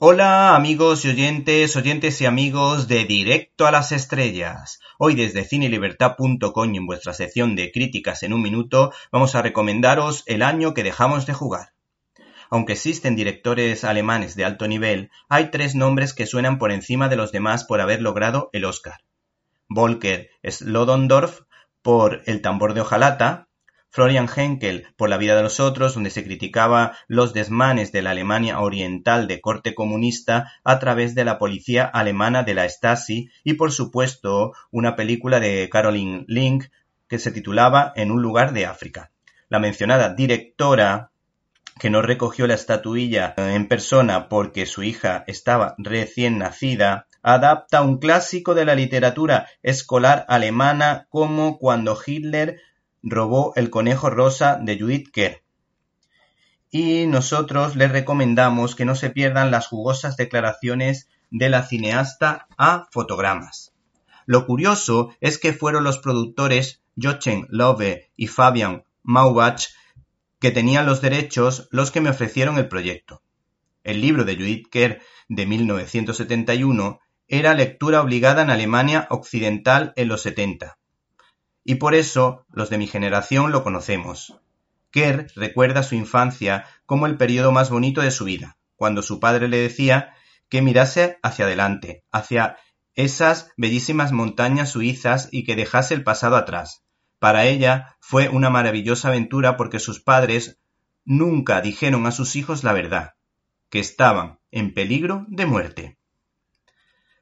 Hola amigos y oyentes, oyentes y amigos de Directo a las Estrellas. Hoy desde cinelibertad.com en vuestra sección de críticas en un minuto vamos a recomendaros El año que dejamos de jugar. Aunque existen directores alemanes de alto nivel, hay tres nombres que suenan por encima de los demás por haber logrado el Oscar. Volker Slodondorf por El tambor de hojalata, Florian Henkel por La vida de los otros, donde se criticaba los desmanes de la Alemania oriental de corte comunista a través de la policía alemana de la Stasi y por supuesto una película de Caroline Link que se titulaba En un lugar de África. La mencionada directora que no recogió la estatuilla en persona porque su hija estaba recién nacida, adapta un clásico de la literatura escolar alemana como cuando Hitler robó El conejo rosa de Judith Kerr. Y nosotros les recomendamos que no se pierdan las jugosas declaraciones de la cineasta a fotogramas. Lo curioso es que fueron los productores Jochen Love y Fabian Maubach que tenían los derechos los que me ofrecieron el proyecto. El libro de Judith Kerr de 1971 era lectura obligada en Alemania Occidental en los 70 y por eso los de mi generación lo conocemos. Kerr recuerda su infancia como el periodo más bonito de su vida, cuando su padre le decía que mirase hacia adelante, hacia esas bellísimas montañas suizas y que dejase el pasado atrás. Para ella fue una maravillosa aventura porque sus padres nunca dijeron a sus hijos la verdad, que estaban en peligro de muerte.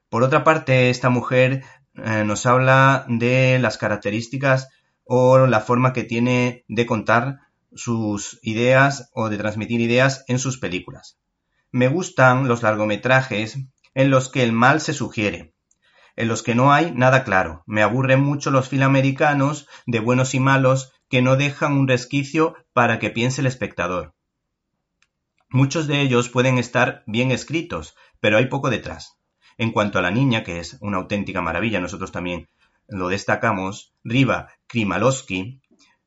Por otra parte, esta mujer eh, nos habla de las características o la forma que tiene de contar sus ideas o de transmitir ideas en sus películas. Me gustan los largometrajes en los que el mal se sugiere, en los que no hay nada claro. Me aburren mucho los filamericanos de buenos y malos que no dejan un resquicio para que piense el espectador. Muchos de ellos pueden estar bien escritos, pero hay poco detrás. En cuanto a la niña, que es una auténtica maravilla, nosotros también lo destacamos, Riva Krimalowski,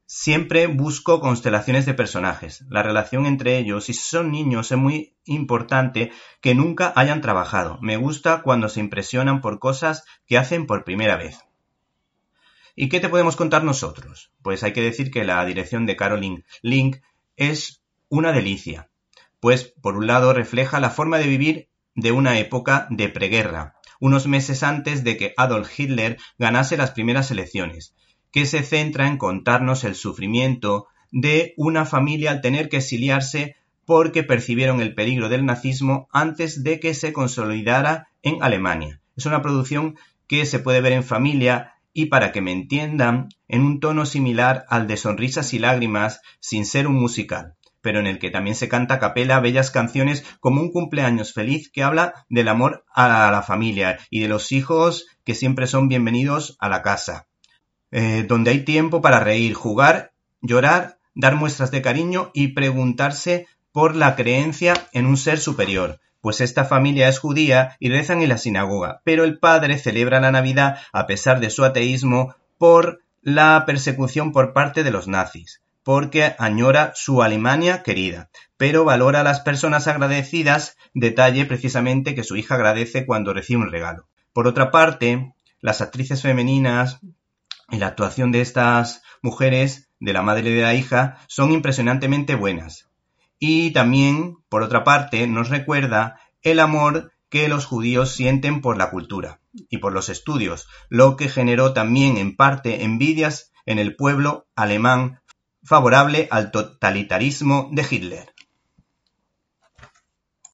siempre busco constelaciones de personajes. La relación entre ellos, si son niños, es muy importante que nunca hayan trabajado. Me gusta cuando se impresionan por cosas que hacen por primera vez. ¿Y qué te podemos contar nosotros? Pues hay que decir que la dirección de Caroline Link es una delicia, pues por un lado refleja la forma de vivir de una época de preguerra, unos meses antes de que Adolf Hitler ganase las primeras elecciones, que se centra en contarnos el sufrimiento de una familia al tener que exiliarse porque percibieron el peligro del nazismo antes de que se consolidara en Alemania. Es una producción que se puede ver en familia y para que me entiendan, en un tono similar al de Sonrisas y Lágrimas sin ser un musical pero en el que también se canta a capela bellas canciones como un cumpleaños feliz que habla del amor a la familia y de los hijos que siempre son bienvenidos a la casa, eh, donde hay tiempo para reír, jugar, llorar, dar muestras de cariño y preguntarse por la creencia en un ser superior, pues esta familia es judía y rezan en la sinagoga, pero el padre celebra la Navidad a pesar de su ateísmo por la persecución por parte de los nazis porque añora su Alemania querida, pero valora a las personas agradecidas, detalle precisamente que su hija agradece cuando recibe un regalo. Por otra parte, las actrices femeninas y la actuación de estas mujeres, de la madre y de la hija, son impresionantemente buenas. Y también, por otra parte, nos recuerda el amor que los judíos sienten por la cultura y por los estudios, lo que generó también en parte envidias en el pueblo alemán favorable al totalitarismo de Hitler.